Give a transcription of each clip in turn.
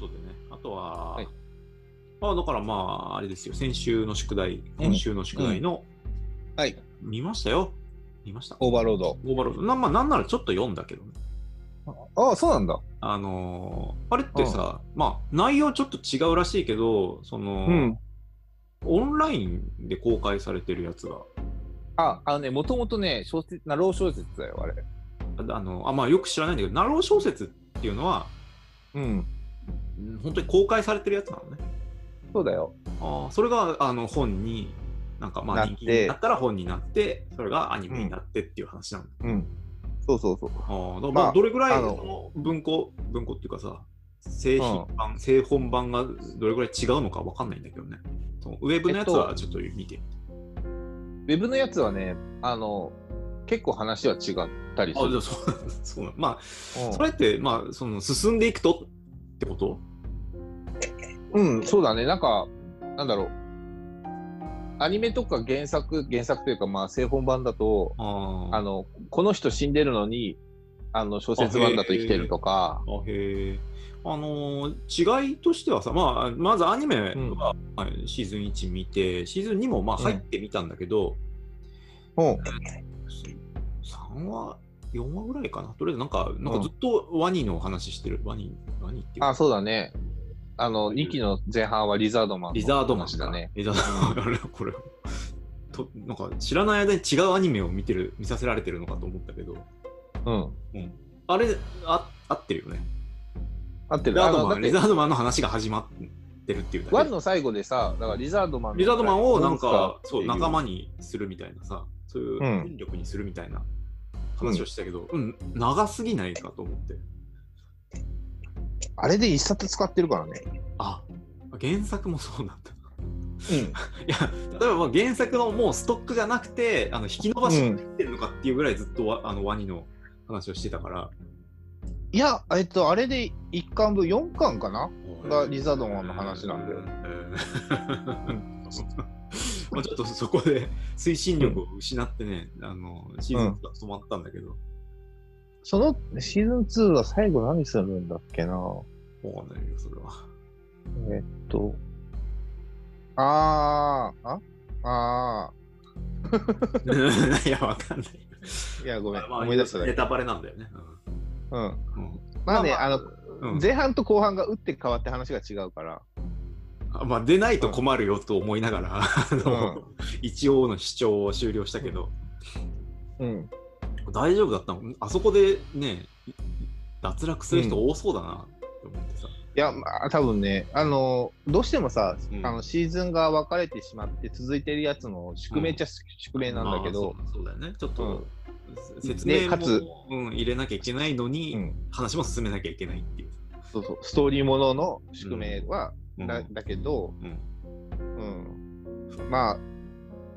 ことでね、あとは、はいあだからまあ、あれですよ、先週の宿題、今週の宿題の、はい。見ましたよ。見ました。オーバーロード。オーバーロード。なまあ、なんならちょっと読んだけどね。ああ、そうなんだ。あのーあれってさ、まあ、内容ちょっと違うらしいけど、その、うん。オンラインで公開されてるやつが、あ、あのね、もともとね、小説、なろう小説だよ、あれ。ああのあまあ、よく知らないんだけど、ナロー小説っていうのは、うん。うん本当に公開されてるやつなのね。そうだよ。あーそれがあの本に、なんかまあ人気になったら本になって、それがアニメになってっていう話なんだ。うん。そうそうそう。あまあまあどれぐらいあのの文庫、文庫っていうかさ、製品版、製本版がどれぐらい違うのかわかんないんだけどね。そうウェブのやつはちょっと見て。ウェブのやつはね、あの、結構話は違ったりすあ、じゃる。あそうそうまあ、うんそれって、まあ、その進んでいくとってこと？うん、そうだね。なんか、なんだろう。アニメとか原作、原作というか、まあ、製本版だと、あの、この人死んでるのに、あの、小説版だと生きてるとか、あへえ。あのー違いとしてはさ、まあ、まずアニメは、はいシーズン1見て、シーズン2もまあうん入ってみたんだけど、うん。3話、4話ぐらいかな。とりあえずなんか、なんかずっとワニの話してる。ワニ、ワニっていうかあ、そうだね。あの、2期の前半はリザードマンのリザードマン話だね。リザードマン。あれ、これ。となんか知らない間に違うアニメを見てる、見させられてるのかと思ったけど、うん。うん、あれ、あ合ってるよね。合ってる。リザードマン、リザ、ードマンの話が始まってるっていうだけワンの最後でさ、だからリザードマンのリザードマンをなんかそう仲間にするみたいなさ、そういううん権力にするみたいな話をしたけど、うん、長すぎないかと思って。あれで一冊使ってるからね。あ原作もそうなんだ。うん。いや、例えばまあ原作のもうストックがなくて、あの引き伸ばしにってるのかっていうぐらいずっとわあのワニの話をしてたから。いや、えっと、あれで1巻分、4巻かな？がリザードマンの話なんだよ。えー まあちょっとそこで推進力を失ってね、あのシーズン2が止まったんだけど、そのシーズン2は最後何するんだっけな？わかんないよ、それは。えっと、あー、あ？あ いや、わかんない。ー、いや、ごめん、まあ思い出しただけ。ネタバレなんだよね。うん。うんうんまあね、あの、うん前半と後半が打って変わって話が違うから。あまあ、出ないと困るよと思いながら、あのうん一応の主張を終了したけど、うん。大丈夫だったの？あそこでね、脱落する人多そうだな思ってさ。いや、まあ、多分ね、あの、どうしてもさ、うんあのシーズンが分かれてしまって続いてるやつの宿命っちゃ宿命なんだけど、まあそうだよね。ちょっと、うん説明かつうん、入れなきゃいけないのに、うん話も進めなきゃいけないっていう。そうそう、ストーリーものの宿命は、うんだだけど、うんうん。まあ、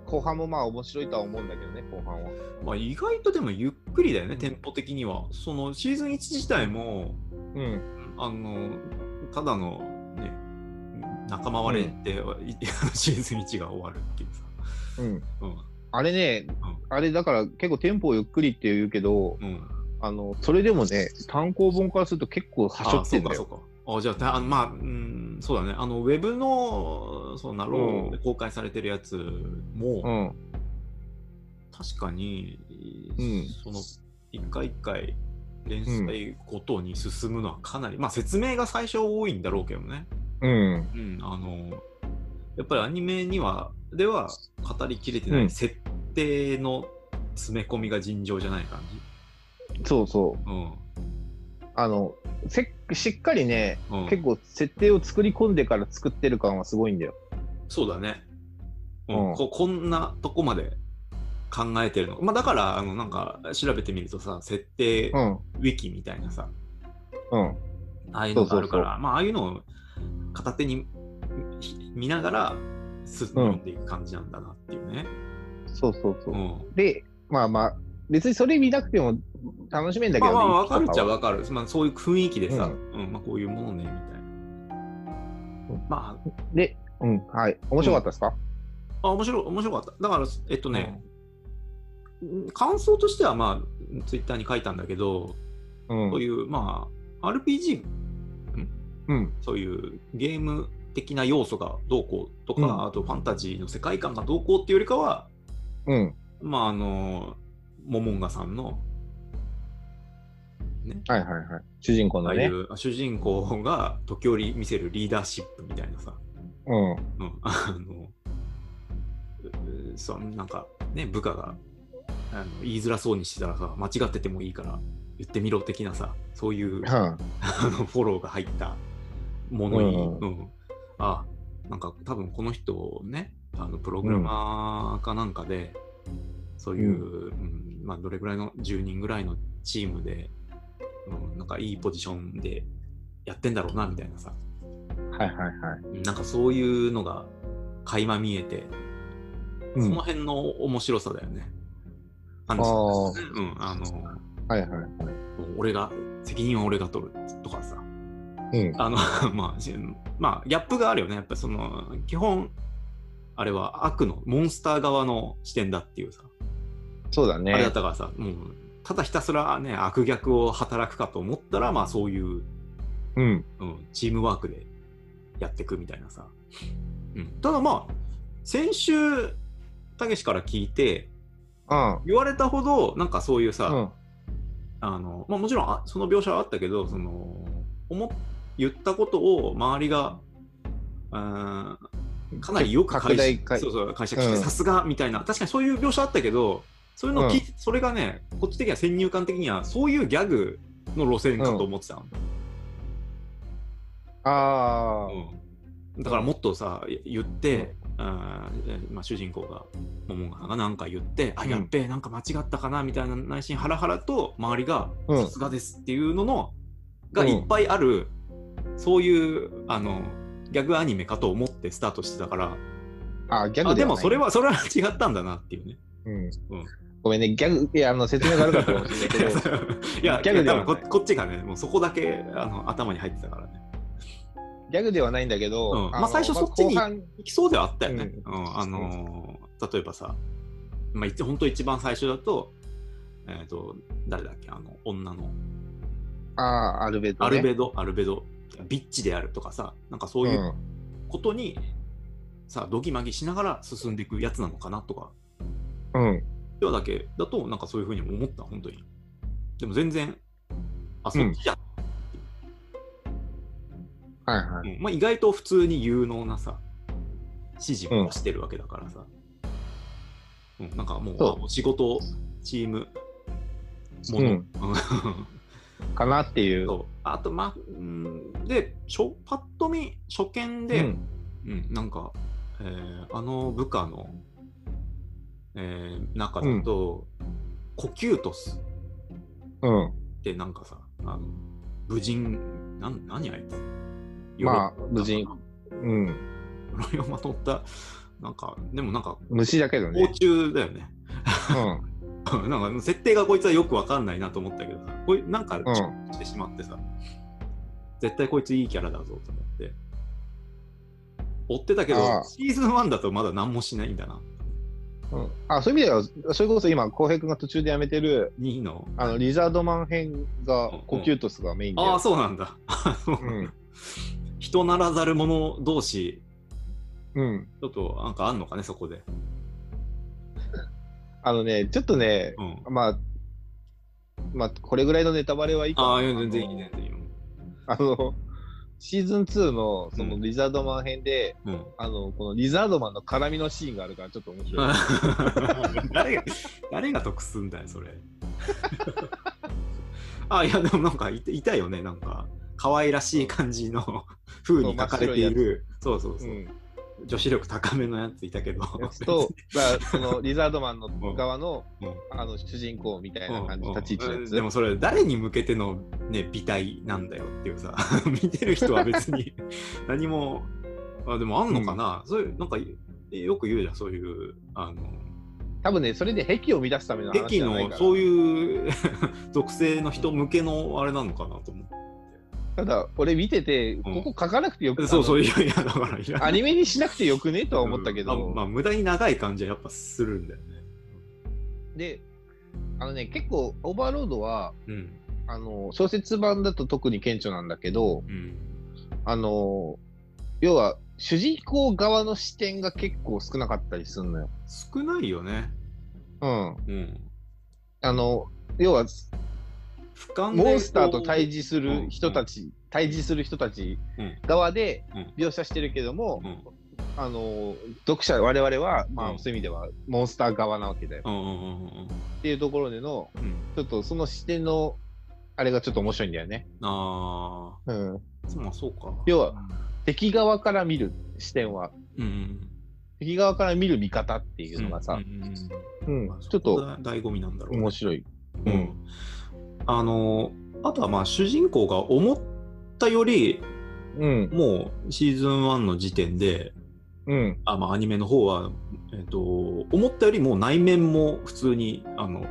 後半もまあ面白いとは思うんだけどね、後半は。まあ、意外とでもゆっくりだよね、テンポ的には。そのシーズン1自体も、うん。あの、ただのね、仲間割れって、いシーズン1が終わるっていうさ。うん。うん。あれね、あれだから結構テンポゆっくりって言うけど、うん。あの、それでもね、単行本からすると結構はしょってんだよ。あじゃあまあ、うん、そうだね。あの、ウェブの、そうなろうで公開されてるやつも、うん。確かに、うんその、一回一回、連載ごとに進むのはかなり、まあ説明が最初多いんだろうけどね。うん。うん、あの、やっぱりアニメには、では語りきれてなうんい設定の詰め込みが尋常じゃない感そうそう。じ。うん。あの、せしっかりね、うん、結構設定を作り込んでから作ってる感はすごいんだよ。そうだね。うんうんここんなとこまで考えてるの。まあだから、あの、なんか調べてみるとさ、設定ウうん。ィキみたいなさ、うん。ああいうのがあるから、まあああいうのを片手に見ながら、すっと読んでいく感じなんだなっていうね。そうそうそうう。ん。で、まあまあ、別にそれ見なくても楽しめんだけどね。まあまあ、わかるっちゃわわかる。まあそういう雰囲気でさ、ううん、まあこういうものね、みたいな。まで、うん、はい。面白かったですか、あ、あ、面白い、面白かった。だから、えっとね、感想としてはまあ、ツイッターに書いたんだけど、うん。そういう、まあ、RPG、ん？うん。そういうゲーム的な要素がどうこうとか、うんあとファンタジーの世界観がどうこうっていうよりかは、うん。まああの、モモンガさんの、ね、はいはいはい。主人公のね。ああいう主人公が時折見せるリーダーシップみたいなさ、うん。うん、あの、うそうなんかね、部下があの言いづらそうにしてたらさ、間違っててもいいから言ってみろ的なさ、そういうはあのフォローが入ったものに、うんうん。あなんか多分この人ね、あのプログラマーかなんかで、そういう、うん。まあ、どれぐらいの10人ぐらいのチームで、うん、なんかいいポジションでやってんだろうなみたいなさ、はいはいはい。なんかそういうのが垣間見えて、うん。その辺の面白さだよね。感じあたんですよね。うん、あの、はいはいはい。俺が、責任は俺が取るとかさ、うん。あの、まあ、しまあ、ギャップがあるよね。やっぱりその、基本、あれは悪の、モンスター側の視点だっていうさ、そうだね。あれだったからさ、もう、ただひたすらね、悪逆を働くかと思ったら、まあそういう、うん。うん、チームワークでやっていくみたいなさ。うん、ただまあ、先週、たけしから聞いて、うん。言われたほど、なんかそういうさ、うん。あの、まあ、もちろんあその描写はあったけど、その、思っ言ったことを周りが、かなりよく解解そうそう解釈して、うんさすがみたいな、確かにそういう描写あったけど、そういうのを聞いて、それがね、こっち的には先入観的には、そういうギャグの路線かと思ってたの。ああ。うんだからもっとさ、言って、あーまあ、主人公が、モモンガさんがなんか言って、あ、うん。やっべえ、なんか間違ったかなみたいな内心ハラハラと、周りが、うん。さすがですっていうのの、がうんいっぱいある、そういう、あの、ギャグアニメかと思ってスタートしてたから、あ、ギャグあでもそれは、それは違ったんだなっていうね。うん。うん。ごめんね、ギャグ、いや、あの、説明が悪かったかもしれないけど、いや、ギャグではこっちがね、もうそこだけあの頭に入ってたからね。ギャグではないんだけど、うん。まあの最初そっちに後半。いきそうではあったよね。ううん。あのー例えばさ、まあ、一本当一番最初だと、えっ、と、誰だっけ、あの、女の、ああ、アルベド、ね。アルベド、アルベド、ビッチであるとかさ、なんかそういううん。ことに、さ、ドギマギしながら進んでいくやつなのかなとか、うん。ではだけだと、なんかそういうふうに思った、本当に。でも全然、あ、そっちじゃん、はいはい。うん。まあ、意外と普通に有能なさ、指示を出してるわけだからさ、うん。なんかもう、そう。あ仕事、チーム、もの、うん。かなっていう。そう。あと、まあ、うん、で、しょパッと見、初見うで、ん。うんなんか、えーあの部下の、えー中だと、コキュートス。うん。ってなんかさ、あの武人、なん何あいつ？まあ鎧武人うん。鎧をまとった、なんか、でもなんか、虫だけど甲ね。虫だよね。うん。なんか、設定がこいつはよくわかんないなと思ったけどさ、こいなんか、んしてしまってさ、絶対こいついいキャラだぞと思って。追ってたけど、シーズン1だとまだ何もしないんだな。うん、あそういう意味では、それこそ今、浩平君が途中でやめてる、2の。あのリザードマン編がうん、コキュートスがメインで。ああ、そうなんだ。うん。人ならざる者同士、うん。ちょっとなんかあんのかね、そこで。あのね、ちょっとね、うん。まあ、まあ、これぐらいのネタバレはいいかなああ、全然いい、全然いいよ。あの、シーズン2のそのうんリザードマン編で、うん。あの、このリザードマンの絡みのシーンがあるから、ちょっと面白い。誰が、誰が得すんだよ、それ。あ、いや、でもなんかいたいたよね、なんか。可愛らしい感じの 風に書かれている、そうそうそう、うん。女子力高めのやついたけど、と、まあ、そのリザードマンのうん側の、うん。あの、主人公みたいな感じ、うん。立ち位置。でもそれ誰に向けてのね美体なんだよっていうさ 見てる人は別に何もあでもあんのかな、そういうなんかよく言うじゃんそういうあの多分ね、それで癖を乱すための話駅じゃないから。のそういう属性の人向けのあれなのかなと思ただ、俺見てて、ここ書かなくてよくうそうそうう。いやいやだからいらないアニメにしなくてよくねとは思ったけど、うんまあ、まあ無駄に長い感じはやっぱするんだよねで、あのね、結構、オーバーロードは、うんあの、小説版だと特に顕著なんだけど、うんあの、要は、主人公側の視点が結構少なかったりするのよ。少ないよね。うん。うん。あの、要は、モンスターと対峙すうんる人たち、対峙する人たちうん側でうん描写してるけども、うんあの、読者、我々は、まあ、うんそういう意味では、モンスター側なわけだよ。うんうんうんうんっていうところでの、うん。ちょっとその視点の、あれがちょっと面白いんだよね。あうん。あ、まあそうか。要は、敵側から見る視点は、うんうん敵側から見る見方っていうのがさ、うんちょっと醍醐味なんだろうね面白い。ううんん。あの、あとはまあ主人公が思ったより、うん。もうシーズン1の時点で、うん。あまあ、アニメの方は、えっと思ったよりも内面も普通にあの、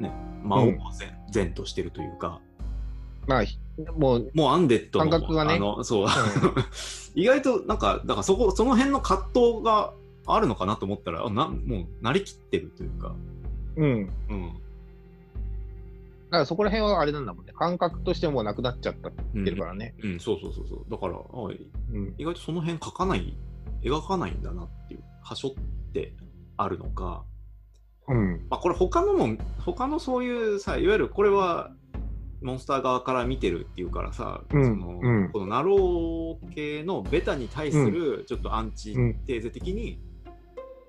ね、魔王は善,、善としてるというか。まあ、ひもう、もうアンデッドの感覚がね。あのそう、意外となんかだからそこその辺の葛藤があるのかなと思ったらあなもうなりきってるというか、うん。だうんからそこら辺はあれなんだもんね。感覚としてもうなくなっちゃったってるからね。うん、そうそうそうそうだからあうん。意外とその辺描かない描かないんだなっていう箇所ってあるのか、うん。まあ、これ他のも他のそういうさいわゆるこれはモンスター側から見てるっていうからさ、うんそのうんこのナロー系のベタに対するちょっとアンチうんテーゼ的に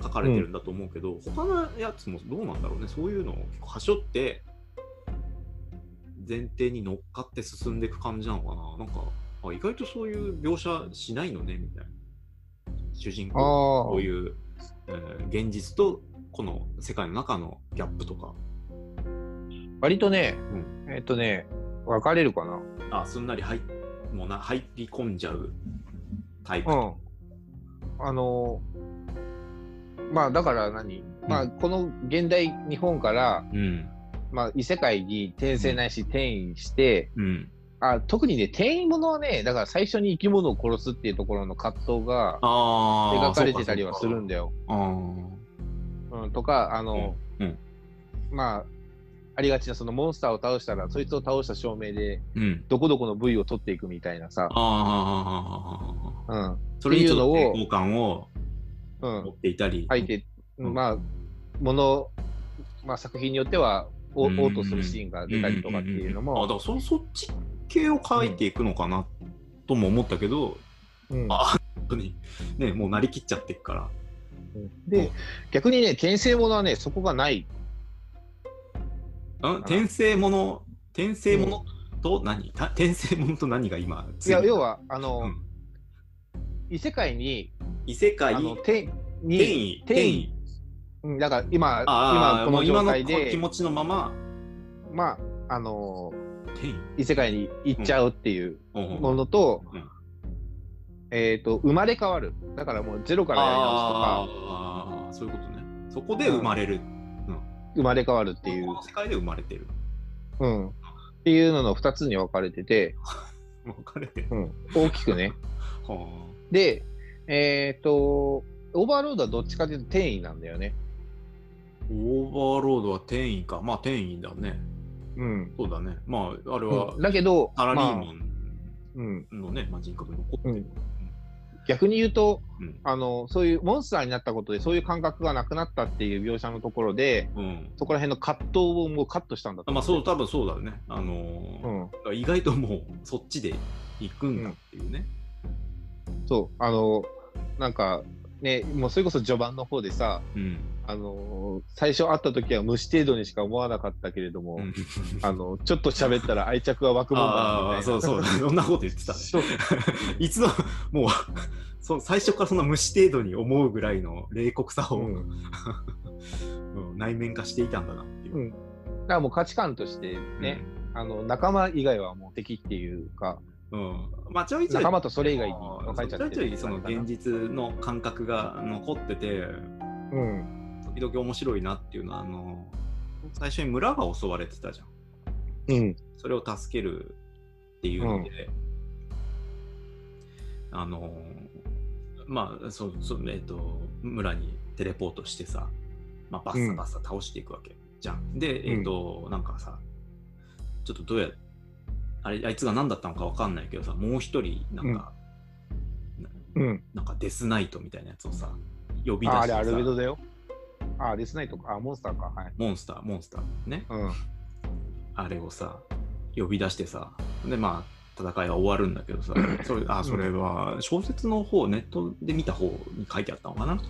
書かれてるんだと思うけど、他のやつもどうなんだろうねそういうのを結構はしょって前提に乗っかって進んでいく感じなのかな？なんかあ意外とそういう描写しないのねみたいな主人あ公あ。こういう、えー現実とこの世界の中のギャップとか割とね、えっとね、分かれるかな。あすんなり入もうな入り込んじゃうタイプ。うん。あのまあだから何、まあこの現代日本から、うん。まあ異世界に転生ないし転移して、うん。あ特にね、転移ものはね、だから最初に生き物を殺すっていうところの葛藤が。描かれてたりはするんだ。だよ。あうん、とか、あの、うんまあ、ありがちなそのモンスターを倒したら、そいつを倒した証明で、ーうん。どこどこの部位を取っていくみたいなさ、ああ。うん、それにちょっとっていうのを抵抗感をうん持、っていたり。うんまあ、もの、まあ作品によっては、おうん嘔吐するシーンが出たりとかっていうのんんんあ、だも、からそそっち系を書いていくのかなとも思ったけど、うん。あ本当に、ね、もうなりきっちゃっていくから。で、逆にね、転生ものはね、そこがない。うん転生もの、転生ものと何、た転生ものと何が今、いや、要は、あの、うん。異世界に、異世界に、転移、転移。うんだから今、ああ、今この状態で気、持ちのまま、まあ、あの転移。異世界に行っちゃうっていううんうんものと、うんえっ、と、生まれ変わる。だからもうゼロからやり直すとか、ああ、そういうことね。そこで生まれる。生まれ変わるっていうこ、の世界で生まれてる。うん。っていうのの2つに分かれてて、分かれてる。うん、大きくね。はで、えっ、と、オーバーロードはどっちかというと転移なんだよね。あ、オーバーロードは転移か。まあ転移だね。うん。そうだね。まあ、あれはうんだけど、サラリーマンのね、まあ、人格に残ってる。逆に言うと、うんあの、そういうモンスターになったことで、そういう感覚がなくなったっていう描写のところで、うん。そこら辺の葛藤をもうカットしたんだと思まあそう、多分そうだよね。あのーうん。意外ともうそっちで行くんだっていうね。そう、あの、なんか、ね、もうそれこそ序盤の方でさ、うん。あの、最初会った時は虫程度にしか思わなかったけれども、うんあの、ちょっと喋ったら愛着が湧くもんだなみ。そうそう、そんなこと言ってたね。いつの、もう、そう最初からそんな虫程度に思うぐらいの冷酷さを、うん うん内面化していたんだなっていう。うんだからもう価値観としてね、あの、仲間以外はもう敵っていうか、うん。まあ、ちょいちょい、仲間とそれ以外に分かれちゃってるちょいちょいその現実の感覚が残ってて、うん。時々面白いなっていうのは、あの、最初に村が襲われてたじゃん。うん。それを助けるっていうので、あのまあそうそうえっ、と村にテレポートしてさ、まあ、バッサバッサ倒していくわけじゃん。で、えっ、と、なんかさ、ちょっとどうやあれあいつが何だったのか分かんないけどさもう一人なんか、うん。なんかデスナイトみたいなやつをさ呼び出あ、してさあれアルベドだよ。あ、デスナイトか。あ、モンスターか。はい。モンスターモンスターねうん。あれをさ呼び出してさでまあ戦いは終わるんだけどさ それあそれは小説の方ネットで見た方に書いてあったのかな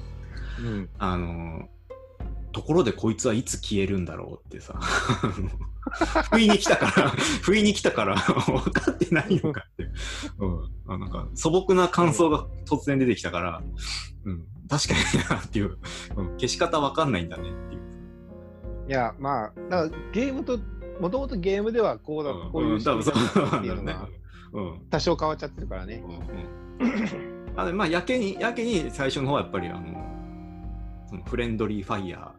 うん。あのところでこいつはいつ消えるんだろうってさ。不意に来たから 不意に来たから 分かってないのかって、うん、あなんか素朴な感想が突然出てきたから、うん、確かになっていう、うん、消し方分かんないんだねっていう。いや、まあ、だからゲームと、もともとゲームではこうだ、うんこういうん。多分そうっていうのが。うん多少変わっちゃってるからね。うん。うん。あでまあやけにやけに最初の方はやっぱりあのそのフレンドリーファイヤ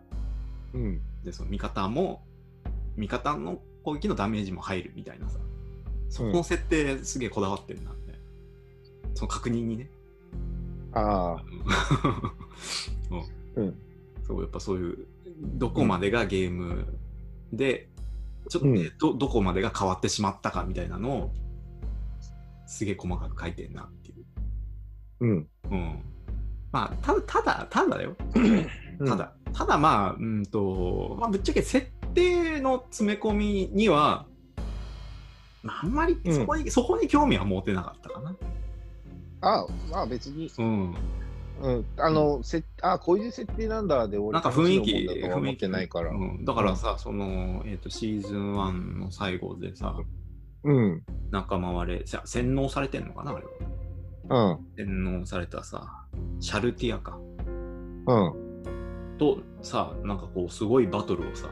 うん。ーでその味方も味方の攻撃のダメージも入るみたいなさ。そこの設定すげえこだわってるなって、その確認にね。ああ。うん。うん。そうやっぱそういうどこまでがゲームで、ちょっとね、うん。どどこまでが変わってしまったかみたいなのをすげえ細かく書いてんなっていう。うん。うん。まあ、ただ、ただ、ただだよ。うんただ、ただまあ、うんと、まあ、ぶっちゃけ設定の詰め込みには、まあ、あんまりうんそこに、そこに興味は持てなかったかな。ああ、まあ別に、うん。うん。あの、せあこういう設定なんだで、俺、なんか雰囲気、雰囲気てないから。うん、だからさ、その、えっ、と、シーズン1の最後でさ、うん。仲間割れ、さ洗脳されてんのかな、あれは。うん。洗脳されたさ、シャルティアか。うん。とさなんかこうすごいバトルをさ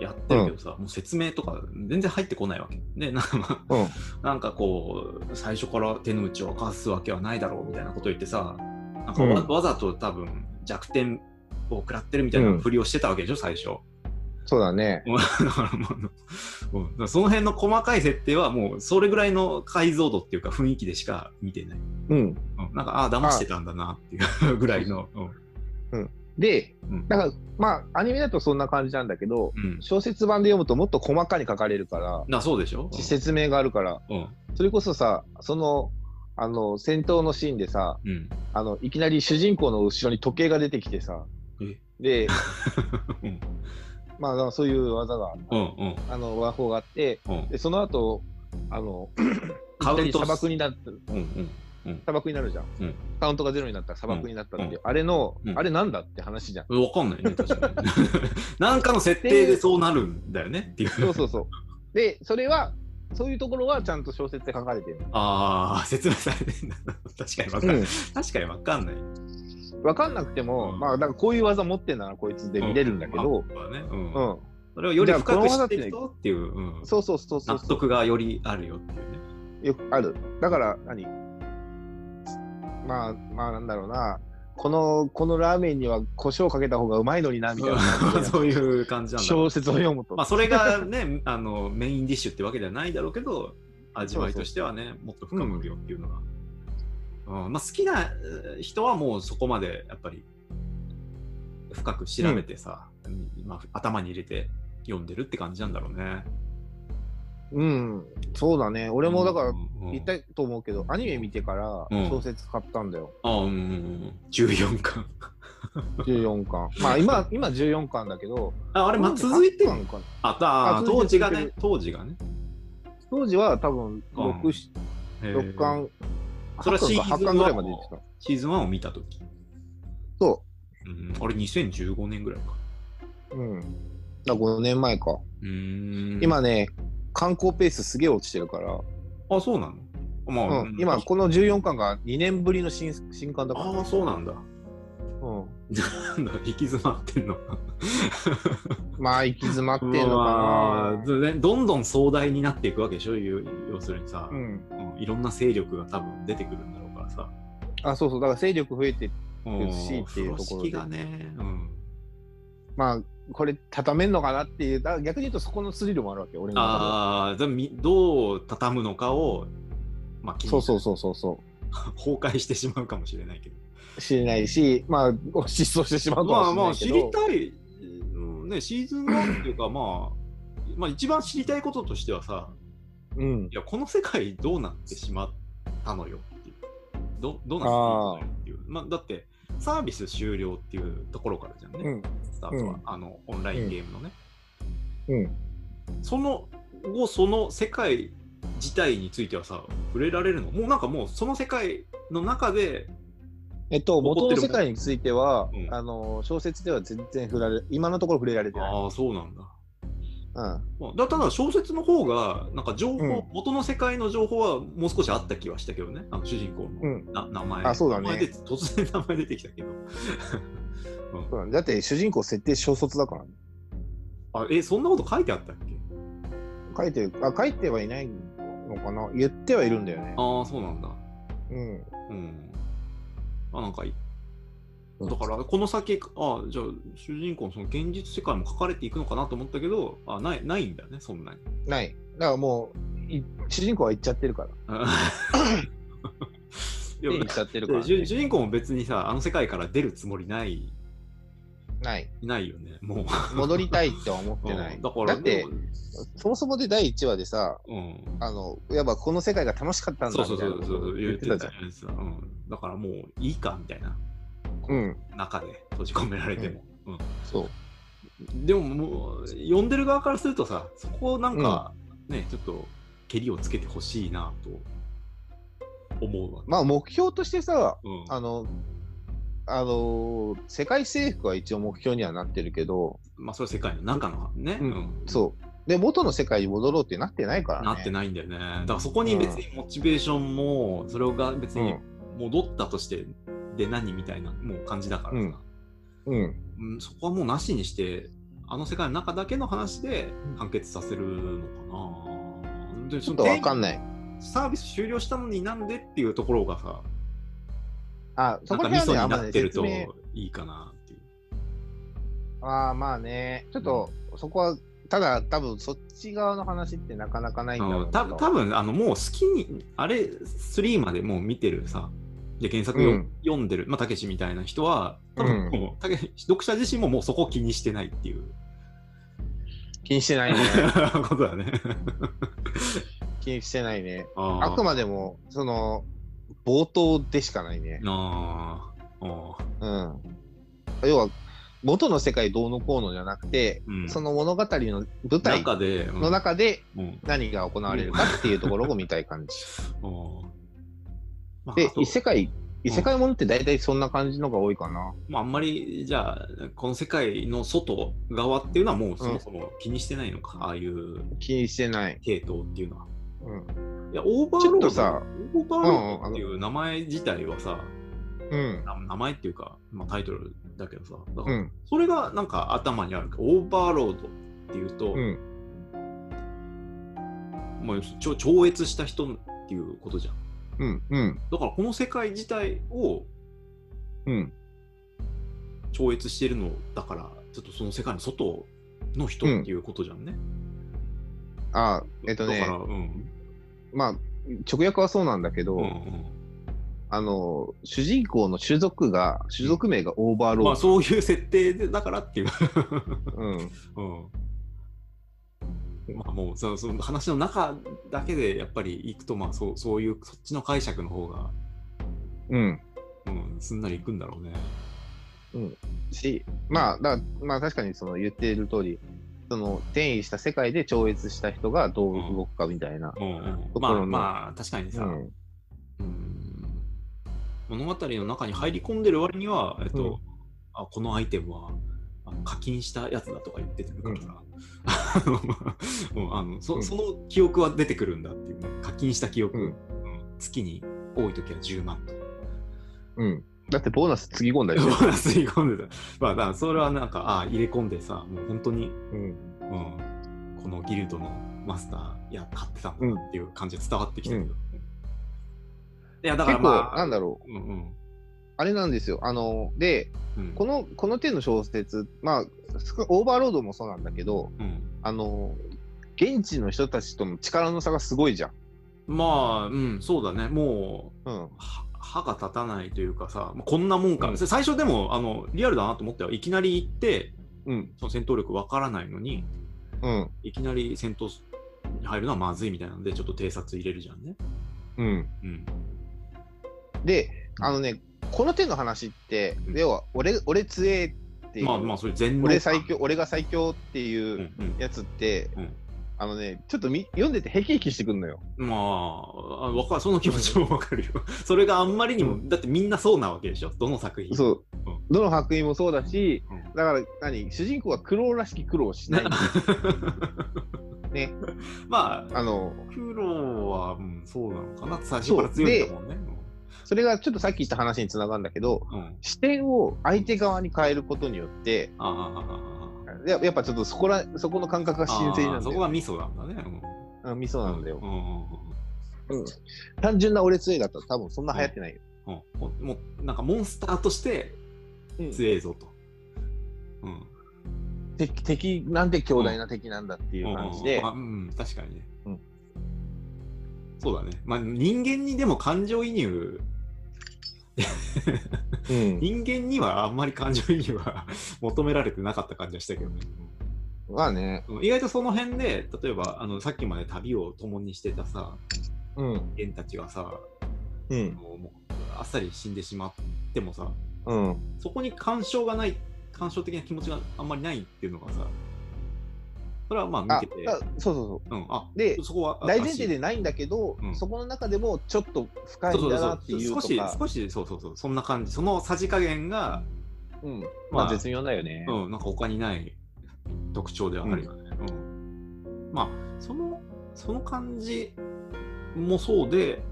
やってるけどさ、もう説明とか全然入ってこないわけでなんか,、まあうん。なんかこう最初から手の内を明かすわけはないだろうみたいなことを言ってさなんかわ,、うんわざと多分弱点を食らってるみたいなふりをしてたわけでしょ、最初。そうだね。だからもううんだからその辺の細かい設定はもうそれぐらいの解像度っていうか雰囲気でしか見てない。うん。うん、なんかああ騙してたんだなっていう ぐらいの。うん。で、うん。だから、まあ、アニメだとそんな感じなんだけど、うん、小説版で読むともっと細かに書かれるから、なそうでしょ、説明があるから、うん。それこそさ、その、あの、戦闘のシーンでさ、うん。あの、いきなり主人公の後ろに時計が出てきてさ、え？で、うんまあ、そういう技が、うんうんあの、和法があって、うんで、その後、あの、カウント砂漠になって、うんうん砂漠になるじゃん。うんカウントがゼロになったら砂漠になったって、うんあれの、うんあれなんだって話じゃん。わかんないね、確かに。なんかの設定でそうなるんだよねっていう。そうそうそう。で、それは、そういうところはちゃんと小説で書かれてる。ああ、説明されてんだ。確かにわかんない。うん確かにわかんない。分かんなくても、うんまあ、だからこういう技持ってんだな、こいつで見れるんだけど、まあねうんうん。それをより深く知っていくとっていう、うんそうそうそうそう納得がよりあるよっていうね。よくある。だから何、まあ、まあなんだろうな、この、このラーメンには胡椒かけた方がうまいのにな、みたいな。そういう感じなんだ小説を読むと。まあ、それがね、あの、メインディッシュってわけではないだろうけど、味わいとしてはね、もっと深まるよっていうのが。うんまあ、好きなえー人はもうそこまでやっぱり深く調べてさ、まあ、頭に入れて読んでるって感じなんだろうね。うん、そうだね。俺もだから、うん。うん。言ったと思うけど、アニメ見てからうん。小説買ったんだよ。あうんうんうん、14巻。14巻。まあ今、今14巻だけど、ああれ、まあ、続いてる8巻かな。ああ当時がね。当時がね。当時は多分うん。6、へー。6巻、それはシーズン8巻ぐらいまで言ってた。シーズン1を見たとき。そうん、あれ2015年ぐらいか。う。うん。だから5年前か。うーん。今ね、観光ペースすげえ落ちてるから、あ、そうなの？まあ、うん、今、この14巻が2年ぶりの新新刊だから。ああ、そうなんだ。うん、なんだ、行き詰まってんの。まあ、行き詰まってんのかまあねどんどん壮大になっていくわけでしょ要要するにさ、な。うん。うんいろんな勢力が多分出てくるんだろうからさ。あ、そうそう。だから勢力増えて、うんしっていうところでね、うん、まあ、これ、畳めんのかなっていう、だ逆に言うとそこのスリルもあるわけ、俺の。ああ、どう畳むのかを、まあ、気にそうそうそうそうそ 崩壊してしまうかもしれないけど。う。知れないし、まあ、失踪してしまうかまあまあ、もしれないけど。知りたい、うんね、シーズン1っていうか、まあ、まあ、一番知りたいこととしてはさ、うんい。や、この世界どうなってしまったのよっていう。どどうなってしまったのよっていう。まあ、だって、サービス終了っていうところからじゃんね、うん。スタートは、うんあの、オンラインゲームのね。うん。その後、その世界自体についてはさ、触れられるの？もうなんかもう、その世界の中で、えっと、元の世界については、うんあの、小説では全然触られ、今のところ触れられてない。ああ、そうなんだ。うん。まあだただ小説の方が、なんか情報、うん元の世界の情報はもう少しあった気はしたけどね、あの主人公のうん。な名前。あそうだね名前突然名前出てきたけど。そうなんだだって主人公設定小卒だからね。あえ、そんなこと書いてあったっけ？書いてる、あ、書いてはいないのかな？言ってはいるんだよね。ああ、そうなんだ。うん。うん。あ、なんかいい。うんだから、この先、あじゃあ、主人公のその現実世界も書かれていくのかなと思ったけど、あないないんだね、そんなに。ない。だからもう、い主人公は行っちゃってるから。いや行っちゃってるから、ね。主人公も別にさ、あの世界から出るつもりない、ない。いないよね、もう。戻りたいっては思ってない。うんだから、だっても、そもそもで第1話でさ、ううん。あの、いわばこの世界が楽しかったんそうそうだみたいなそうそう、ことを言言ってたじゃん。たじゃないですか。うん。だからもういいかみたいな、うん。中で閉じ込められても。うんそう。でももう、読んでる側からするとさ、そこをなんか、ね、ちょっと、けりをつけてほしいなと思う。まあ目標としてさ、うん、あの、あの、世界征服は一応目標にはなってるけど、まあ、それは世界の中のね、うんうんそう。で、元の世界に戻ろうってなってないからね。なってないんだよね。だからそこに別にモチベーションも、それが別に戻ったとして、で何みたいなもう感じだからさ、うん。うん。うんそこはもうなしにして、あの世界の中だけの話で完結させるのかな。でちょっとわかんい。ない。サービス終了したのになんでっていうところがさ、あ、そこら辺はね、になってると。いいかなっていう。ああ、まあね、ちょっと、そこは、ただ、多分そっち側の話ってなかなかないんだろううんなとた多分あのもう好きに、あれ、3までもう見てるさ、で原作よ、うん読んでる、まあ、たけしみたいな人は、多分もう、たけ読者自身ももうそこを気にしてないっていう気にしてないね。ことだね。気にしてないね。ああくまででも、その、冒頭でしかないね。あーあうん。要は、元の世界どうのこうのじゃなくて、ー、うん、その物語の舞の台の中でうん何が行われるかっていうところを見たい感じ。あーまあで異世界、異世界ものって大体そんな感じのが多いかな。まあ、あんまりじゃあこの世界の外側っていうのはもうそもそも気にしてないのか、ああいう気にしてない。系統っていうのは。うん。いや、オーバーロードさ、オーバーロードっていう名前自体はさ、うん。な名前っていうか、まあ、タイトルだけどさ、だからうん。それがなんか頭にあるか、オーバーロードっていうと、うん。まあ、ちょ超越した人っていうことじゃん。うん。うん。だからこの世界自体をうん。超越してるのだから、ちょっとその世界の外の人っていうことじゃんね。あ、えっとねだか、ら、うん。まあ、直訳はそうなんだけど、うんうんあの、主人公の種族が、種族名がオーバーロード。まあそういう設定でだからっていう。うん。うん。まあもうそのその話の中だけでやっぱり行くとまあそうそういうそっちの解釈の方が、うん。うん、すんなりいくんだろうね。し、まあ、だまあ確かにその言っている通り、その転移した世界で超越した人がどう動くかみたいな。うんうん、ところの。まあまあ確かにさ、うん。うん。物語の中に入り込んでる割には、えっとうんあこのアイテムは課金したやつだとか言ってるから。さ、あのうんあのそうん。その記憶は出てくるんだっていうね課金した記憶、うん。うん。月に多い時は10万と。うん。だってボーナスつぎ込んだりボーナス入れ込んでた。まあ、だからそれはなんか、ああ、入れ込んでさ、もう本当に、る。うん。うん、このギルドのマスター、いや、買ってたんっていう感じで伝わってきたけど。いや、だからまあ、なんだろう。うんうんあれなんですよ。あの、で、うん、この、この手の小説、まあ、少オーバーロードもそうなんだけど、うん、あの、現地の人たちとの力の差がすごいじゃん。まあ、うん、そうだね。もう、うん。は歯が立たないというかさ、まあこんなもんか。うん最初でも、あの、リアルだなと思ってはいきなり行って、うん。その戦闘力わからないのに、うん。いきなり戦闘入るのはまずいみたいなんで、ちょっと偵察入れるじゃんね。うん。うん。で、あのね、この手の話って、うん要は、俺、俺強えっていう、まあまあ、それ全能俺最強、俺が最強ってうんいううん。やつって、うんあのね、ちょっとみ読んでてへきへきしてくんのよ。まあ、あわかる、その気持ちもわかるよ。それがあんまりにも、だってみんなそうなわけでしょ、どの作品？そう。うんどの作品もそうだし、うんだから何、主人公は苦労らしき苦労をしない ね。まあ、あの、黒は、うん、そうなのかな、最初から強いんだもんね。それがちょっとさっき言った話につながるんだけど、うん。うん、視点を相手側に変えることによって、あややっぱちょっとそこらそこの感覚があ、新鮮なんだそこが味噌なんだね。あ味噌なんだよう。んうんうんうん単純な俺強いだったら多分そんな流行ってないよ。うんうんもう、なんかモンスターとしてうん強えぞと。うん。敵敵なんて強大な敵なんだっていう感じでうん、うんうん、確かにね。うんそうだね。まあ、人間にでも感情移入、うん。人間にはあんまり感情移入は 求められてなかった感じはしたけどね。まあね、うん。意外とその辺で、例えばあのさっきまで旅を共にしてたさ、うん、人間たちがさ、うん、あっさり死んでしまってもさ、うん、そこに感傷がない、感傷的な気持ちがあんまりないっていうのがさ、それはまああ見てて、だそうそうそう。ん、あでそこはう。大前提でないんだけど、うん。そこの中でもちょっと深そいうんだそうそうなっていう少しとか、少しそうそうそうそんな感じ。そのさじ加減がうん、ままああ絶妙だよね。うんなんか他にない特徴ではあるよね、うん。まあそのその感じもそうで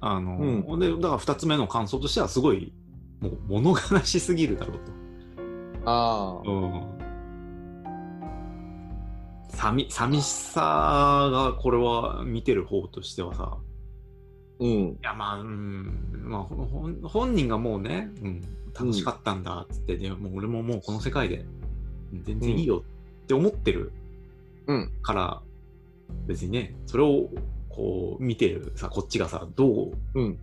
あの、うでだから2つ目の感想としてはすごいもう物悲しすぎるだろうああ。と、、うん、寂寂しさがこれは見てる方としてはさ。うん、いやまあ、うん、まあほ本本人がもうね、うん、楽しかったんだっつって、でもう俺ももうこの世界でうん全然いいよって思ってるうん、から、別にね、それをこう見てるさ、こっちがさ、どう、うん、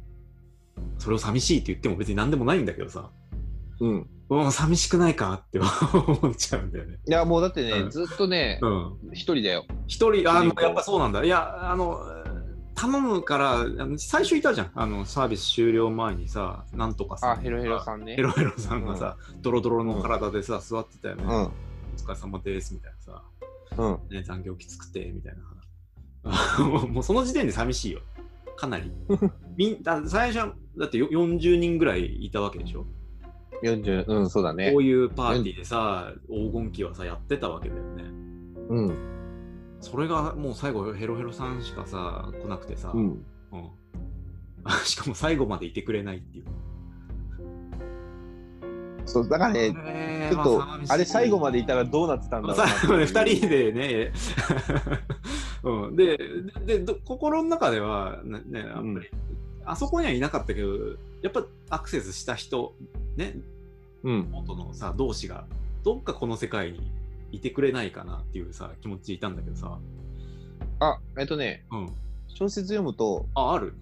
それを寂しいって言っても別に何でもないんだけどさ、うん。うん、寂しくないかって思っちゃうんだよね。いや、もうだってね、うんずっとねう、ん。一人だよ。一人、あのやっぱそうなんだ。いや、あの、頼むから、あの最初いたじゃん。あの、サービス終了前にさ、なんとかさ。あ、ヘロヘロさんねヘ。ロヘロさんがさ、ドロドロの体でさ、座ってたよね。うん、お疲れ様です、みたいなさ。うん。ね、残業きつくて、みたいな。も うもうその時点で寂しいよ。かなり。みんだ最初は、だってよ40人ぐらいいたわけでしょ。40、うん、そうだねこ。ういうパーティーでさ、黄金期はさ、やってたわけだよね。うん、それがもう最後、ヘロヘロさんしかさ、来なくてさ、うん。うん しかも最後までいてくれないっていう。そう、だからね、ねちょっと、あれ最後までいたらどうなってたんだろうな最後まで2人でね、うん、ででで心の中ではねねやっぱり、あそこにはいなかったけどやっぱアクセスした人ねうん。元のさ同士がどっかこの世界にいてくれないかなっていうさ気持ちでいたんだけどさ、あ、えっとね、うん、小説読むとあある？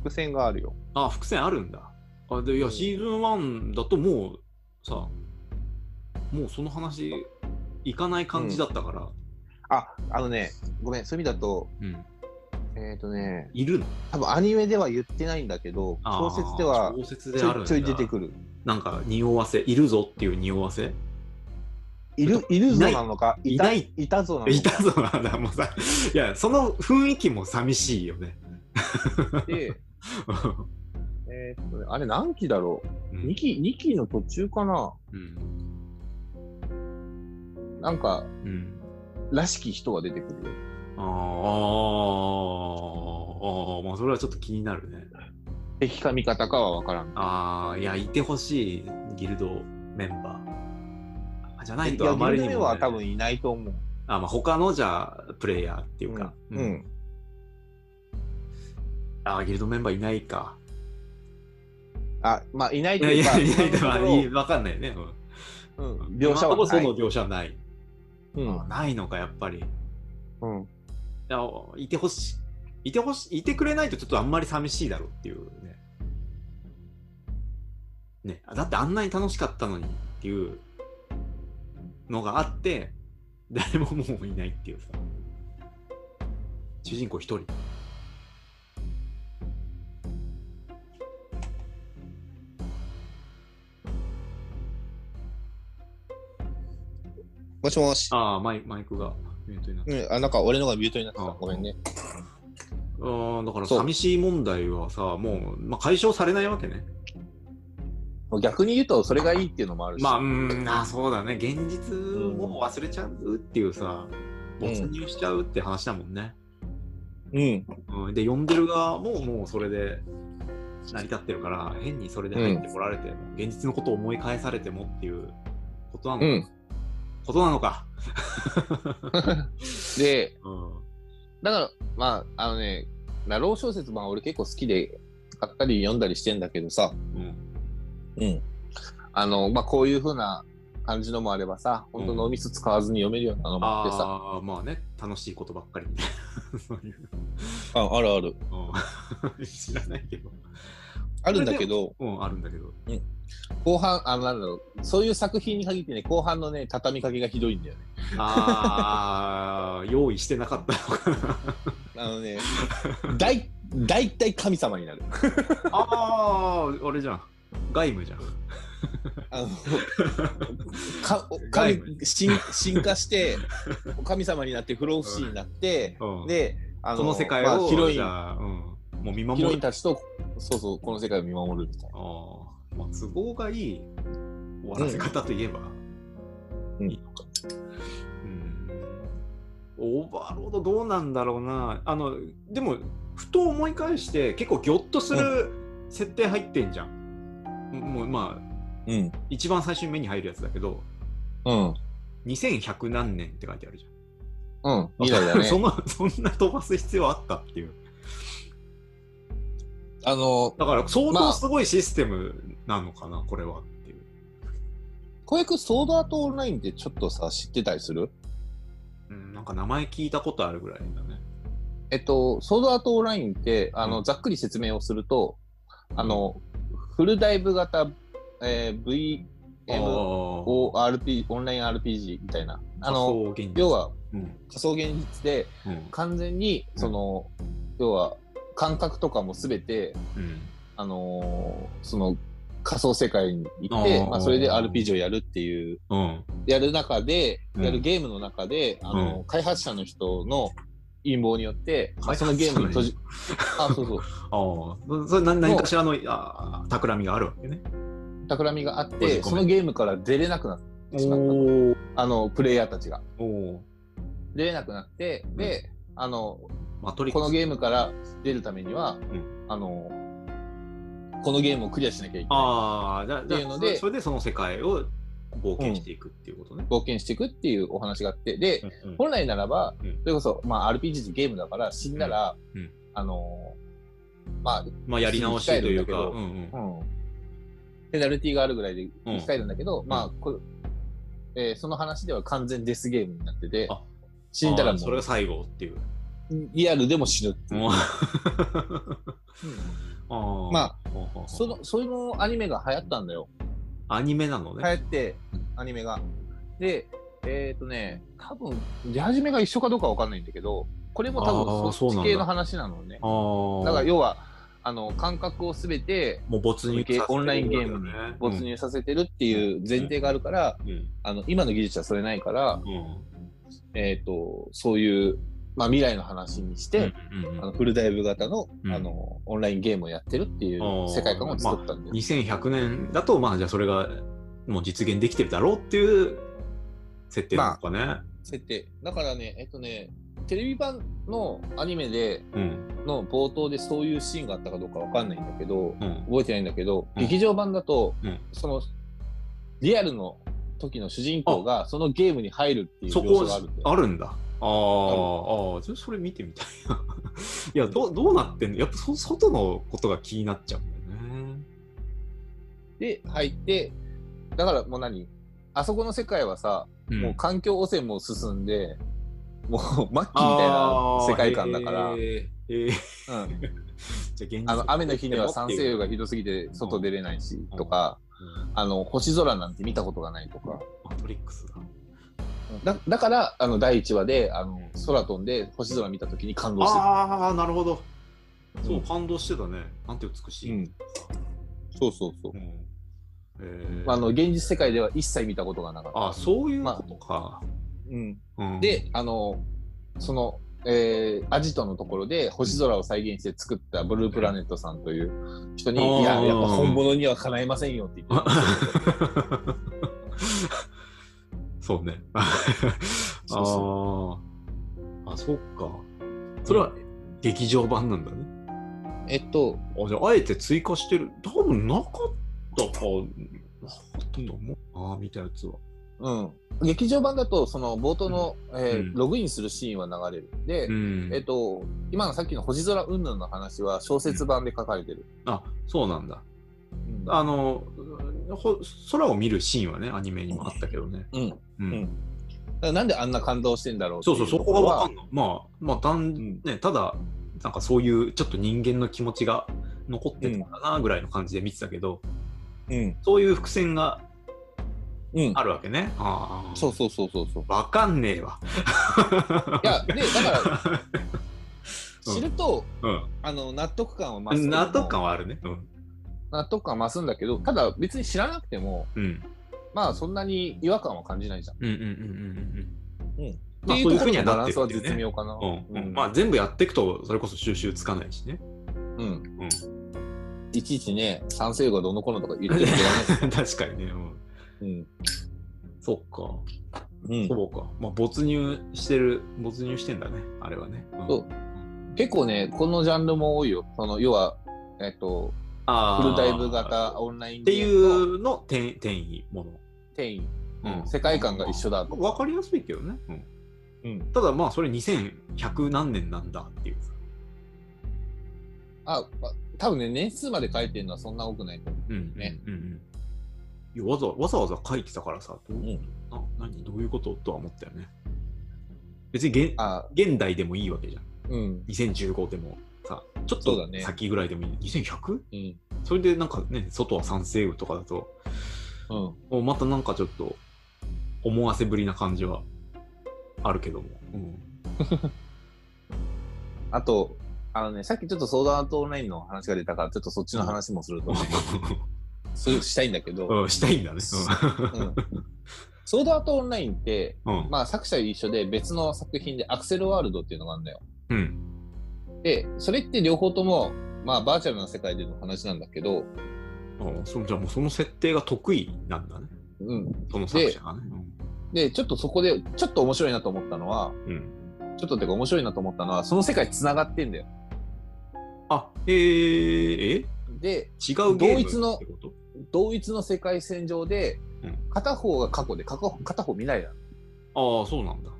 伏線があるよ。あ伏線あるんだ。あでいや、うん。シーズン1だともうさもうその話いかない感じだったから、あ、あのね、ごめん、そういう意味だと、うんえっ、とね、いるの？多分アニメでは言ってないんだけど、小説では小説ちであるんだ。ょいちょい出てくる。なんか匂わせ？いるぞっていう匂わせ？いる、いるぞなのか、たいない。いたぞなのか。いたぞなんだもうさいやその雰囲気も寂しいよね。で、えっとね、あれ何期だろう、うん ?2 期、二期の途中かな？うん。なんか、うん。らしき人が出てくるよ。あーあーまあそれはちょっと気になるね敵か味方かは分からん。ああいやいてほしいギルドメンバーあじゃないとあまりギルドにも、ね、メは多分いないと思う。あ、まあ、他のじゃあプレイヤーっていうか、うん。うん。あーギルドメンバーいないかあ、まあ、いないというか、やいやいや、まあ、いい今わかんないね、うんうん、描写はない。その描写はない、うんあないのかやっぱりいうん。やいてほしい。いてほしいいてくれないとちょっとあんまり寂しいだろうっていうね。ね。だってあんなに楽しかったのにっていうのがあって誰ももういないっていうさ。主人公一人。もしもし。ああ、マイマイクがミュートになってうん、あ、なんか俺のがミュートになってたあ。ごめんね。あーだから寂しい問題はさ、もう、まあ、解消されないわけね。逆に言うと、それがいいっていうのもあるし。まあ、うーん、あそうだね。現実を忘れちゃうっていうさ、うん没入しちゃうって話だもんね。うん。うん、で、呼んでる側ももうそれで成り立ってるから、変にそれで入ってこられても、現実のことを思い返されてもっていうことなの,、うん。ことなのか。で、うん。だから、まあ、あのね、ナロー小説、まあ俺結構好きで買ったり読んだりしてんだけどさ、うん。うん。あの、まあこういう風な感じのもあればさ、本当脳みそ使わずに読めるようなのもあってさ、ああ、まあね、楽しいことばっかりみたいな。そういう。ああるある。うん 知らないけど。あるんだけど、うん、あるんだけど。後半、あの、なんだろう、そういう作品に限ってね、後半のね、畳みかけがひどいんだよね。ああ、用意してなかったのかな。あのね、だい、大体神様になる。ああ、あれじゃん。外務じゃん。あの か外神部進進化して神様になって不老不死になって、うんであこの世界を、まあヒロインうん、もう見守ヒロイるンたちとそうそうこの世界を見守るみたいな。ああ、まあ、都合がいい終わらせ方といえば、うんいいのか。うん。オーバーロードどうなんだろうな。あの、でも、ふと思い返して、結構ギョッとする設定入ってんじゃん。もう、まあ、うん一番最初に目に入るやつだけど、うん2100何年って書いてあるじうんゃん。未来だね そ。のそんな飛ばす必要あったっていう。あのだから相まあ。当すごいシステムなのかな、これはっていう。小役ソードアートオンラインってちょっとさ知ってたりする？うん、なんか名前聞いたことあるぐらいだね。えっとソードアートオンラインってあの、うんざっくり説明をするとあのフルダイブ型、えー、VMORP オンライン RPG みたいな。あの要はうん、仮想現実でうん、完全にその、要は感覚とかもすべて、うん、あのーその仮想世界に行ってまあ、それで RPG をやるっていううん、やる中で、うん。やるゲームの中で、あの開発者の人の陰謀によって、まあそのゲームに閉じあそうそう。ああ、それ何何かしらのあ企みがあるわけね。企みがあってそのゲームから出れなくなってしまったおあのプレイヤーたちが。お出れなくなってで、あの。このゲームから出るためには、ん。あのこのゲームをクリアしなきゃいけない。ああ、じゃあ、っていうのでそれでその世界を冒険していくっていうことね。冒険していくっていうお話があってで、うんうん。本来ならば、うん。それこそ、まあ、RPG ってゲームだから死んだら、うんうん。あのまあ、まあ、やり直しというか、うんうん。うん、ペナルティがあるぐらいで生き返るんだけど、ん。まあこれ、えーその話では完全デスゲームになっててあ死んだらもあーそれが最後っていう。うリアルでも死ぬっていう、もう。うん。まあそのそういう。のアニメが流行ったんだよ。アニメなの流ね。行ってアニメが。でえっ、とね多分出始めが一緒かどうかわかんないんだけどこれも多分そっち系の話なのね。だから要はあの感覚をすべてもう没入オンラインゲームに没入させてるっていう前提があるから、うん。あの今の技術はそれないから、うんえっ、とそういう、まあ、未来の話にして、うんうんうんあのフルダイブ型の,、うんあのオンラインゲームをやってるっていうあー世界観を作ったんだよ。2100年だと、まあ、じゃあそれがもう実現できてるだろうっていう設定なのかね。設定だからねえっ、とねテレビ版のアニメでうん。の冒頭でそういうシーンがあったかどうかわかんないんだけどうん。覚えてないんだけど、うん劇場版だと、うんそのリアルの時の主人公がそのゲームに入るっていう描写があるんだよ。あるんだ。ああ、あそれ見てみたいな。いや、どうどうなってんの？やっぱそ外のことが気になっちゃうんだよね。で入ってだからもう何？あそこの世界はさ、うんもう環境汚染も進んでもう末期みたいな世界観だから、あーうん、じゃあの雨の日には酸性雨がひひどすぎて外出れないし、とか、うんあの星空なんて見たことがないとか、マトリックスだ。だだからあの第1話であの空飛んで星空見た時に感動してるああ、なるほど。そう、うん感動してたね。なんて美しい。うんそうそうそうう。んえーあの現実世界では一切見たことがなかった。あ、そういうことか。うん、うん、で、あの、その、えーアジトのところで星空を再現して作ったブループラネットさんという人に、いや、やっぱ本物にはかないませんよって言って そうね。そうそあーあ、そっか。それは劇場版なんだね。えっと、あ、じゃあ、あえて追加してる。多分なかったか。なかったと思う。ああ、見たやつは。うん。劇場版だと、その冒頭の、えーうんログインするシーンは流れる。で、うん。えっと、今のさっきの星空云々の話は小説版で書かれてる。あ、そうなんだ。うんあの、ほ空を見るシーンはね、アニメにもあったけどね。うん。なんであんな感動してんだろうそいううそう、そこがわかんない。まあ、まあ、単うんね、ただ、なんかそういうちょっと人間の気持ちが残ってたんだなぐらいの感じで見てたけど、うん。そういう伏線がうん。あるわけね。ああ。そうそうそうそうそう。わかんねえわ。いや、で、だから、うん知ると、うん。あの、納得感は増す。納得感はあるね。うん。納得感増すんだけど、ただ別に知らなくても、うん。まあそんなに違和感は感じないじゃん。っうんうんうんうんうん。うんまあていうところそういうふうにはのバランスはなってるっていうね絶妙かな。うんうんまあ全部やっていくとそれこそ収集つかないしね。うん。うん。いちいちね、酸性がどのこのとか言ってるけどね。確かにね。うん。うん。そっか。うん。そうか。まあ没入してる、没入してんだね。あれはね。んそう結構ね、このジャンルも多いよ。その、要は、えっと、フルダイブ型オンラインっていうの転転移もの。転移。うん世界観が一緒だと。わかりやすいけどね。うんうん。ただまあそれ2100何年なんだっていう。あ、ま多分ね、年数まで書いてるのはそんな多くないと思うんねうんうん。いやわざわざわざ書いてたからさ、どう。な何どういうこととは思ったよね。別に現あ、現代でもいいわけじゃん。うん。2015でもさ、ちょっとそうだね先ぐらいでもいい。2100? うん。それでなんかね、外は三星雨とかだと、うん。もうまたなんかちょっと思わせぶりな感じはあるけども。うん、あと、あのね、さっきちょっとソードアートオンラインの話が出たから、ちょっとそっちの話もすると、そうしたいんだけど、うん、したいんだね。うんソードアートオンラインって。まあ作者一緒で別の作品でアクセルワールドっていうのがあるんだよ。うん。で、それって両方とも、まあバーチャルな世界での話なんだけど、あそじゃあもうその設定が得意なんだね。うん。その作者がね。で、ちょっとそこで、ちょっと面白いなと思ったのは、うん。うんちょっとてか面白いなと思ったのは、その世界繋がってんだよ。あ、えー、え？で、違うゲーム同一のってこと？同一の世界線上でうん、片方が過去で、片方片方未来なの。ああ、そうなんだ。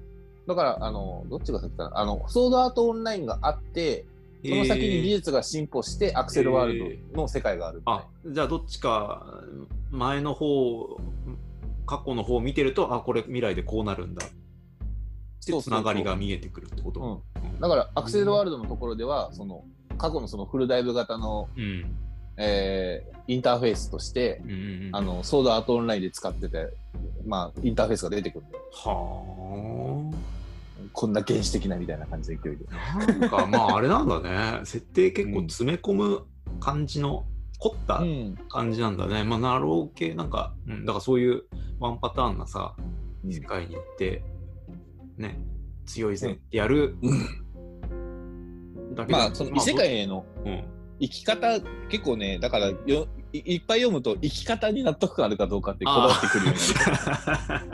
だから、あの、どっちが先かな。あの、ソードアートオンラインがあって、その先に技術が進歩して、アクセルワールドの世界があるみたいあ、じゃあどっちか前の方、過去の方を見てると、あ、これ未来でこうなるんだ。で、つそうそうそうながりが見えてくるってこと。うんだから、アクセルワールドのところでは、その、過去のそのフルダイブ型の、うん。えーインターフェースとしてう、んうんうん。あの、ソードアートオンラインで使ってて、まあ、インターフェースが出てくる。はこんな原始的なみたいな感じで勢いで。あ。なんか、まあ、あれなんだね。設定結構詰め込む感じの、凝ったん。感じなんだね。まあ、ナロー系、なんか、うん、だからそういうワンパターンなさ、うん世界に行って、ね、強いぜってやるだけまあ、その異世界へのうん。生き方、結構ね、だからよい、いっぱい読むと生き方に納得感あるかどうかってこだわってくるようになる。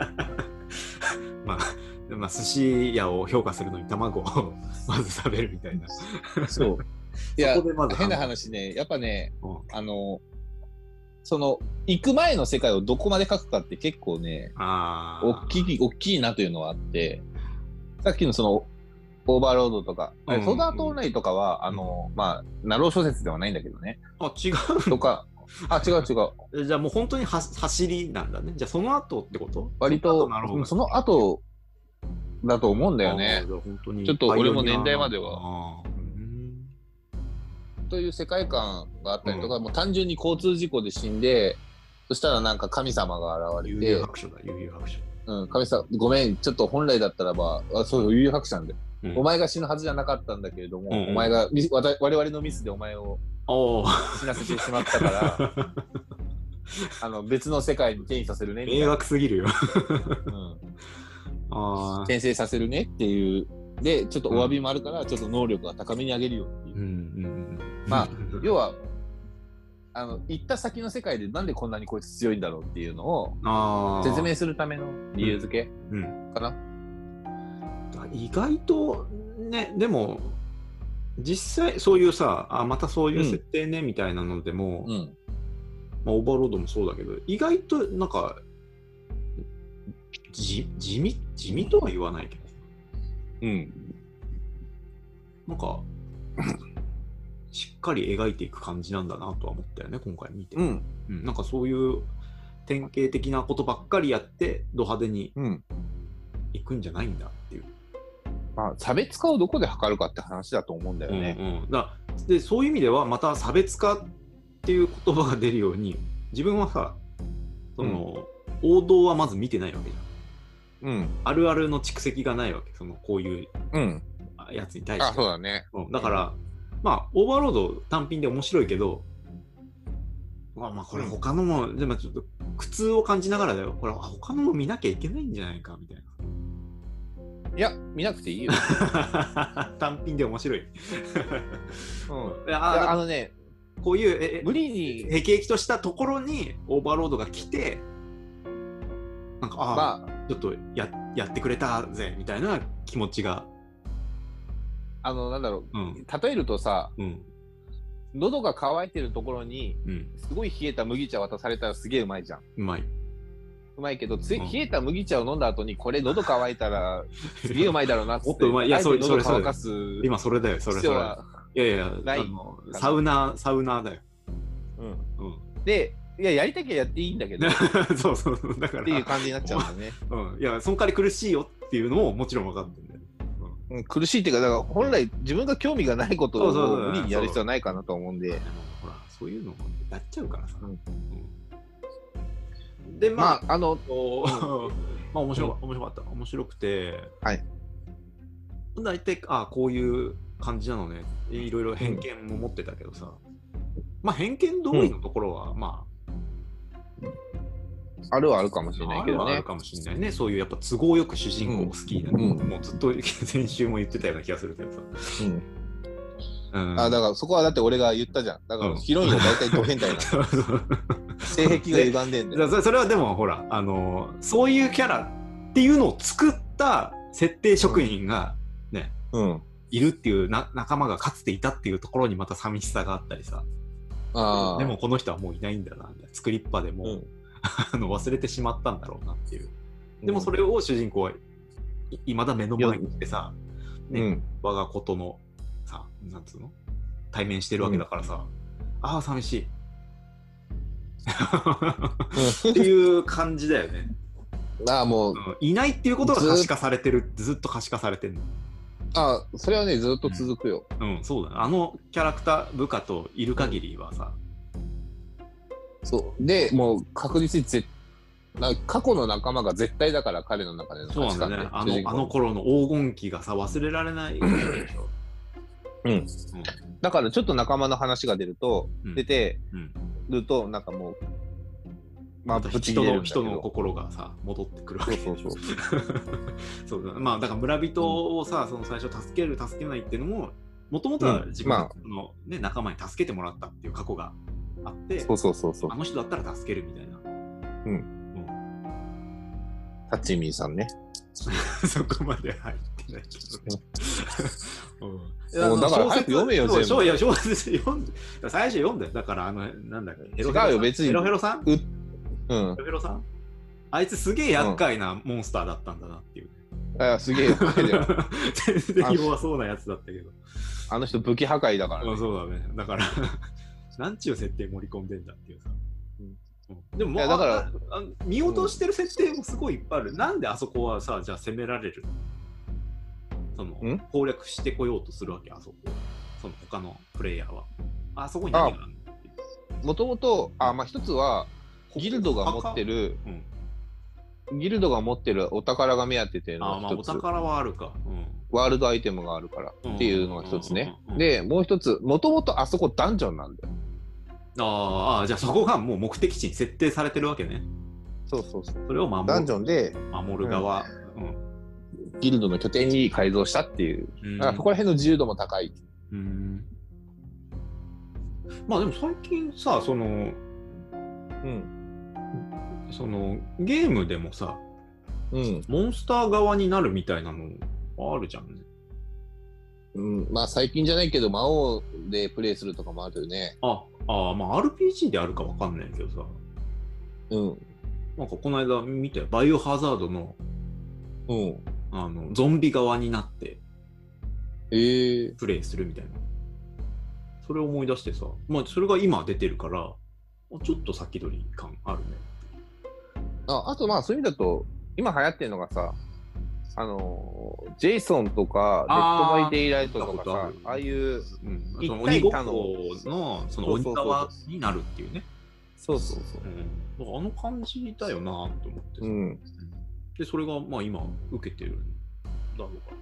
まあ、まあ、寿司屋を評価するのに卵を まず食べるみたいな。そう。いや変な話ね、やっぱね、うん。あの、その、行く前の世界をどこまで書くかって結構ね、ああ。大きい、大きいなというのはあって、さっきのその、オーバーロードとか、あれうんソードアートオンラインとかは、あの、まあ、なろう小説ではないんだけどね。あ、違うとか、あ、違う違う。じゃあもう本当には走りなんだね。じゃあその後ってこと？割となるほど、その後だと思うんだよね。ちょっと俺も年代までは。という世界観があったりとか、もう単純に交通事故で死んで、そしたらなんか神様が現れて。悠々、白書だ、悠々白書。うん、神さん、ごめん、ちょっと本来だったらば、あそう、悠々白書なんで、うんお前が死ぬはずじゃなかったんだけれども、うんうんお前が、我々のミスでお前を死なせてしまったから、あの、別の世界に転移させるね、迷な。惑すぎるよ。うん ああ。転生させるねっていう。で、ちょっとお詫びもあるから、ちょっと能力が高めに上げるよっていう。うんうんうん。まあ要は、あの、行った先の世界でなんでこんなにこいつ強いんだろうっていうのを説明するための理由付けうん。かな。意外とね、でも、実際そういうさ、あ、またそういう設定ね、みたいなのでも、うん。まあ、オーバーロードもそうだけど、意外となんか、じ地味地味とは言わないけど、うん。なんか、しっかり描いていく感じなんだなとは思ったよね、今回見て。うん。うんなんかそういう典型的なことばっかりやって、ド派手にうん。いくんじゃないんだっていう。まあ、差別化をどこで測るかって話だと思うんだよね。うんうん、だでそういう意味ではまた差別化っていう言葉が出るように自分はさその、王道はまず見てないわけじゃん。うん。あるあるの蓄積がないわけ。そのこういううん。やつに対して。あ、そうだね。うん。だからまあオーバーロード単品で面白いけどまあまあこれ他のも、でもちょっと苦痛を感じながらだよ。これ他のも見なきゃいけないんじゃないかみたいいや、見なくていいよ。な 単品で面白いうん。ああのね、こういうええ無理に、へきへきとしたところにオーバーロードが来て、なんか、ああ、まあ、ちょっとややってくれたぜみたいな気持ちが、あの、なんだろう、うん、例えるとさ、うん、喉が渇いてるところに、うん、すごい冷えた麦茶渡されたらすげえうまいじゃん。うまい。うまいけど、つ冷えた麦茶を飲んだ後に、これ喉乾いたら、すげえうまいだろうなっつって。もっとうまいいやそれそれ喉乾かす今それだよ、それそれ。いやいや、ないあのサウナー、サウナーだよ。うん。うん。で、いや、やりたきゃやっていいんだけど、っそうそう、だから、ていう感じになっちゃうんだよね。うん、いや、その代わり苦しいよっていうのももちろん分かってるんだよ。うん、苦しいっていうか、だから本来自分が興味がないことを無理にやる必要はないかなと思うんで、ほら、そういうのもやっちゃうからさ。うんうんで、まあ、まあ、あの、まあ面白か面白かった。面白くて、はい。大体、あこういう感じなのね。いろいろ偏見も持ってたけどさ。まあ偏見通りのところは、まあるはあるかもしれあ、ないけどねある。かもしれないね。そういうやっぱ都合よく主人公を好きな、うんもうずっと先週も言ってたような気がするけどさ。うんうん、あだからそこはだって俺が言ったじゃん。だからうんヒロインは大体ド変態なの。性癖が歪んでんだよ。そそれはでもほらあのそういうキャラっていうのを作った設定職人がね、うん。いるっていうな仲間がかつていたっていうところにまた寂しさがあったりさああ。でも、この人はもういないんだな作りっぱでもう、うん あの忘れてしまったんだろうなっていうでもそれを主人公はいまだ目の前にしてさ、ねうん。我がことのさなんつうの？対面してるわけだからさ、ああ寂しい。っていう感じだよね。ああ、もう、うん。いないっていうことが可視化されてるずっと可視化されてるの。ああ、それはね、ずっと続くよ。うん。そうだね。あのキャラクター部下といる限りはさ、そう。で、もう確実にぜな過去の仲間が絶対だから、彼の中でのそうなんだよね。あのあの頃の黄金期がさ忘れられないでしょ、うん。だからちょっと仲間の話が出ると、うん。出てうん。ると、なんかもう、まあ、ぶち人の人の心がさ戻ってくるわけ。そうそうそう。そうだまあだから村人をさ、その最初助ける助けないっていうのももともとは自分うんまの、ね仲間に助けてもらったっていう過去があってそうそうそうそう。あ。の人だったら助けるみたいな。タッチミーさんね。そこまで入ってな いけどね。もうだから早く読めよ全部。いや小説読んで最初読んだよ。だからあのなんだっけヘロヘロさん。違うよ別に。ヘロヘロさん？ヘうん。ロヘロさん？あいつすげえ厄介なモンスターだったんだなっていう、あすげえよ。全然弱そうなやつだったけど。あの人武器破壊だからね。あ。そうだね。だからなんちゅう設定盛り込んでんだっていうさ、うん。でももうだから見落としてる設定もすごいいっぱいある、なんであそこはさじゃあ攻められるそのん？攻略してこようとするわけあそこその他のプレイヤーはあそこに何があるのもともと、あ、まあ一つは、ギルドが持ってる、うんギルドが持ってるお宝が目当てっていうのああ、まあ、おが一つ、宝はあるか。うん。ワールドアイテムがあるからっていうのが一つね。で、もう一つ、もともとあそこダンジョンなんだよ。あーあー、じゃあそこがもう目的地に設定されてるわけね。そうそうそう。それを守るダンジョンで守る側。ギルドの拠点に改造したっていう。うん。だからそこら辺の自由度も高い。うん。まあでも最近さ、その、うん。そのゲームでもさ、うん。モンスター側になるみたいなのあるじゃんね。うん、まあ最近じゃないけど、魔王でプレイするとかもあるよね。あ、あーまあ RPG であるかわかんないけどさ、うん。なんかこの間見たよ、バイオハザードのうん。あのゾンビ側になってええプレイするみたいな。それを思い出してさ、まあそれが今出てるから、ちょっと先取り感あるね。ああとまあそういう意味だと、今流行ってるのがさ、あのージェイソンとか、デッドバイデイライトとかさある、ああいう、うん、一その対多鬼ごっこののその鬼側になるっていうね。そうそうそう。うん、あの感じだよなと思ってさ、うん。でそれがまあ今受けてるんだろうから。